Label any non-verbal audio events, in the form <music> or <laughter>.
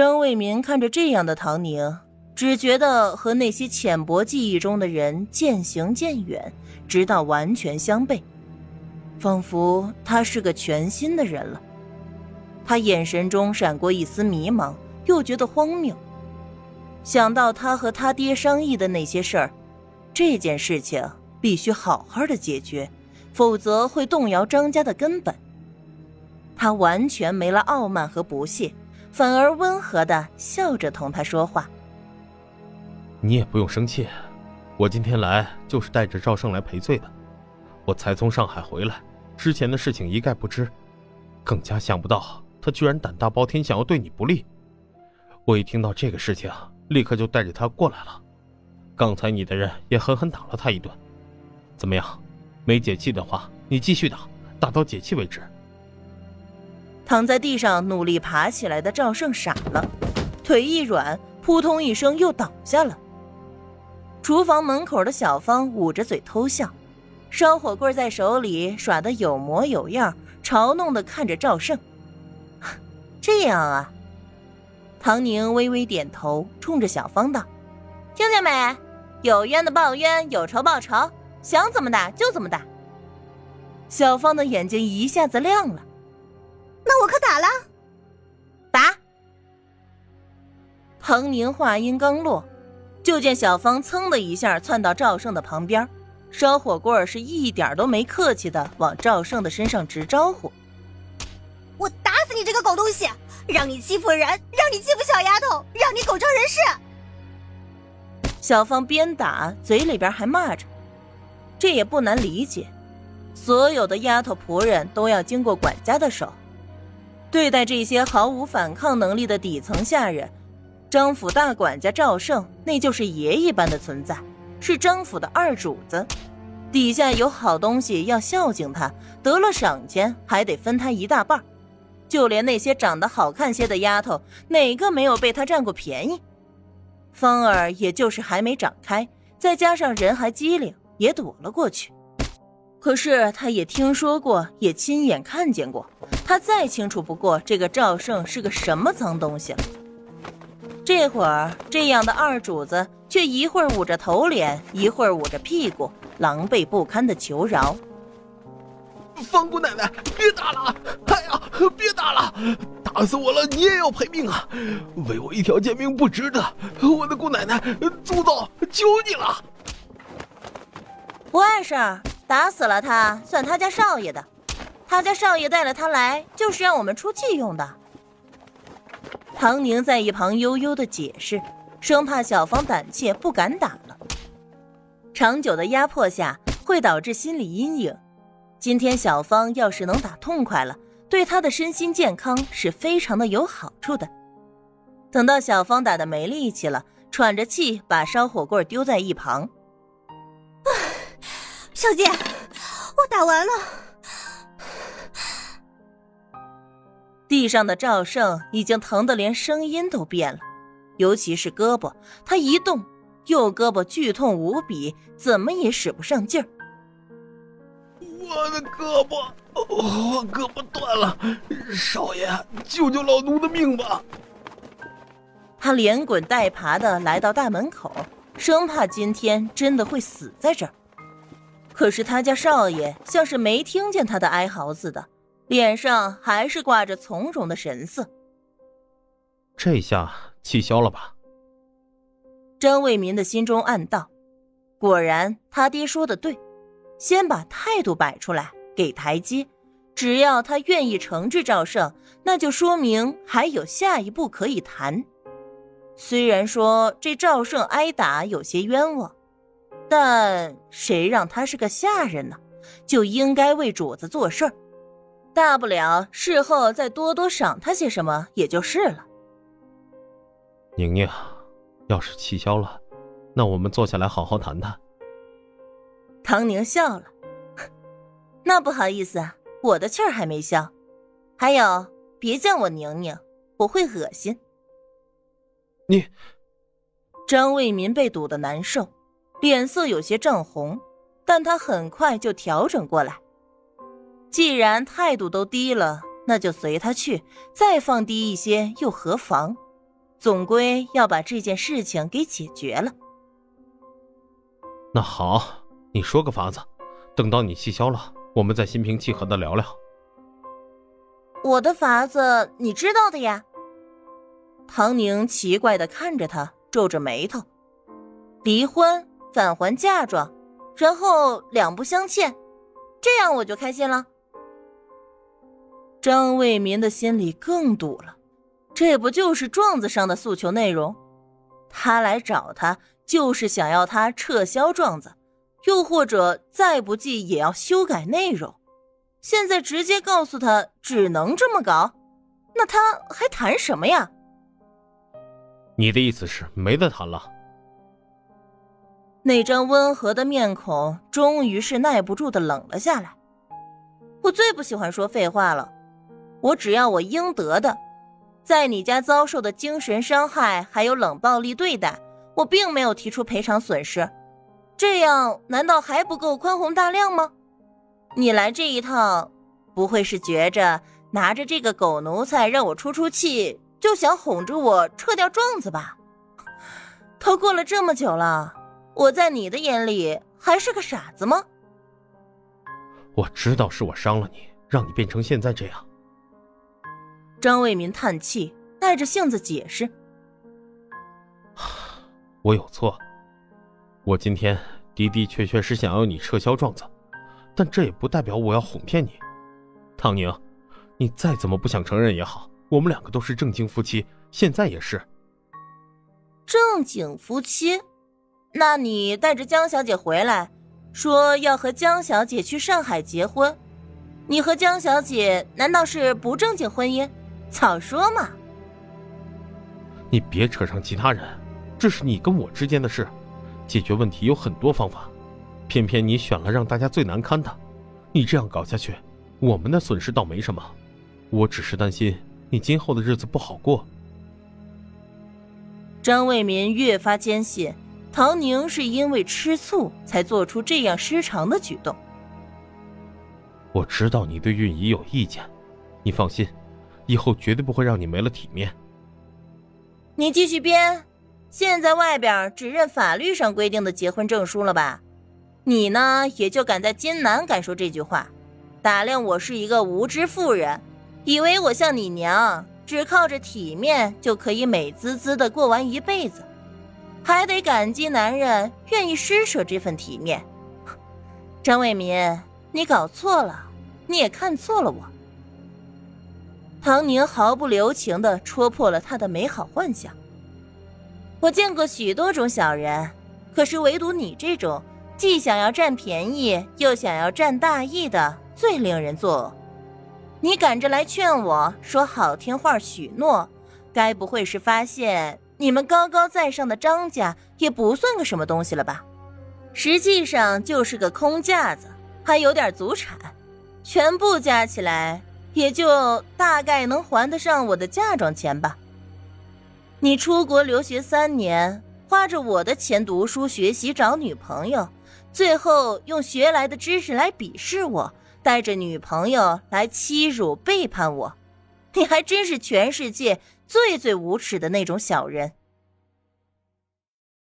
张卫民看着这样的唐宁，只觉得和那些浅薄记忆中的人渐行渐远，直到完全相悖，仿佛他是个全新的人了。他眼神中闪过一丝迷茫，又觉得荒谬。想到他和他爹商议的那些事儿，这件事情必须好好的解决，否则会动摇张家的根本。他完全没了傲慢和不屑，反而温和的笑着同他说话。你也不用生气，我今天来就是带着赵胜来赔罪的。我才从上海回来，之前的事情一概不知，更加想不到他居然胆大包天，想要对你不利。我一听到这个事情。立刻就带着他过来了，刚才你的人也狠狠打了他一顿，怎么样？没解气的话，你继续打，打到解气为止。躺在地上努力爬起来的赵胜傻了，腿一软，扑通一声又倒下了。厨房门口的小芳捂着嘴偷笑，烧火棍在手里耍得有模有样，嘲弄的看着赵胜。<laughs> 这样啊。唐宁微微点头，冲着小芳道：“听见没？有冤的报冤，有仇报仇，想怎么打就怎么打。”小芳的眼睛一下子亮了：“那我可打了。”打！彭宁话音刚落，就见小芳噌的一下窜到赵胜的旁边，烧火棍是一点都没客气的往赵胜的身上直招呼：“我打死你这个狗东西！”让你欺负人，让你欺负小丫头，让你狗仗人势。小芳边打嘴里边还骂着，这也不难理解，所有的丫头仆人都要经过管家的手，对待这些毫无反抗能力的底层下人，张府大管家赵胜那就是爷一般的存在，是张府的二主子，底下有好东西要孝敬他，得了赏钱还得分他一大半。就连那些长得好看些的丫头，哪个没有被他占过便宜？芳儿也就是还没长开，再加上人还机灵，也躲了过去。可是他也听说过，也亲眼看见过，他再清楚不过这个赵胜是个什么脏东西了。这会儿这样的二主子，却一会儿捂着头脸，一会儿捂着屁股，狼狈不堪的求饶。方姑奶奶，别打了！哎呀，别打了！打死我了，你也要赔命啊！为我一条贱命不值得！我的姑奶奶，朱总求你了！不碍事儿，打死了他算他家少爷的，他家少爷带了他来，就是让我们出气用的。唐宁在一旁悠悠的解释，生怕小芳胆怯不敢打了。长久的压迫下会导致心理阴影。今天小芳要是能打痛快了，对她的身心健康是非常的有好处的。等到小芳打的没力气了，喘着气把烧火棍丢在一旁。小姐，我打完了。地上的赵胜已经疼得连声音都变了，尤其是胳膊，他一动，右胳膊剧痛无比，怎么也使不上劲儿。我的胳膊，我胳膊断了，少爷，救救老奴的命吧！他连滚带爬的来到大门口，生怕今天真的会死在这儿。可是他家少爷像是没听见他的哀嚎似的，脸上还是挂着从容的神色。这下气消了吧？张卫民的心中暗道：果然，他爹说的对。先把态度摆出来，给台阶。只要他愿意惩治赵胜，那就说明还有下一步可以谈。虽然说这赵胜挨打有些冤枉，但谁让他是个下人呢？就应该为主子做事儿，大不了事后再多多赏他些什么也就是了。宁宁，要是气消了，那我们坐下来好好谈谈。唐宁笑了，<laughs> 那不好意思，我的气儿还没消。还有，别叫我宁宁，我会恶心。你，张卫民被堵得难受，脸色有些涨红，但他很快就调整过来。既然态度都低了，那就随他去，再放低一些又何妨？总归要把这件事情给解决了。那好，你说个法子，等到你气消了，我们再心平气和的聊聊。我的法子你知道的呀。唐宁奇怪的看着他，皱着眉头。离婚，返还嫁妆，然后两不相欠，这样我就开心了。张卫民的心里更堵了，这不就是状子上的诉求内容？他来找他就是想要他撤销状子，又或者再不济也要修改内容。现在直接告诉他只能这么搞，那他还谈什么呀？你的意思是没得谈了？那张温和的面孔终于是耐不住的冷了下来。我最不喜欢说废话了。我只要我应得的，在你家遭受的精神伤害还有冷暴力对待，我并没有提出赔偿损失，这样难道还不够宽宏大量吗？你来这一趟，不会是觉着拿着这个狗奴才让我出出气，就想哄着我撤掉状子吧？<laughs> 都过了这么久了，我在你的眼里还是个傻子吗？我知道是我伤了你，让你变成现在这样。张卫民叹气，带着性子解释：“ <sighs> 我有错，我今天的的确确是想要你撤销状子，但这也不代表我要哄骗你。唐宁，你再怎么不想承认也好，我们两个都是正经夫妻，现在也是正经夫妻。那你带着江小姐回来，说要和江小姐去上海结婚，你和江小姐难道是不正经婚姻？”早说嘛！你别扯上其他人，这是你跟我之间的事，解决问题有很多方法，偏偏你选了让大家最难堪的。你这样搞下去，我们的损失倒没什么，我只是担心你今后的日子不好过。张卫民越发坚信唐宁是因为吃醋才做出这样失常的举动。我知道你对韵仪有意见，你放心。以后绝对不会让你没了体面。你继续编，现在外边只认法律上规定的结婚证书了吧？你呢，也就敢在金南敢说这句话，打量我是一个无知妇人，以为我像你娘，只靠着体面就可以美滋滋的过完一辈子，还得感激男人愿意施舍这份体面。张卫民，你搞错了，你也看错了我。唐宁毫不留情地戳破了他的美好幻想。我见过许多种小人，可是唯独你这种既想要占便宜又想要占大义的，最令人作呕。你赶着来劝我说好听话许诺，该不会是发现你们高高在上的张家也不算个什么东西了吧？实际上就是个空架子，还有点祖产，全部加起来。也就大概能还得上我的嫁妆钱吧。你出国留学三年，花着我的钱读书学习找女朋友，最后用学来的知识来鄙视我，带着女朋友来欺辱背叛我，你还真是全世界最最无耻的那种小人。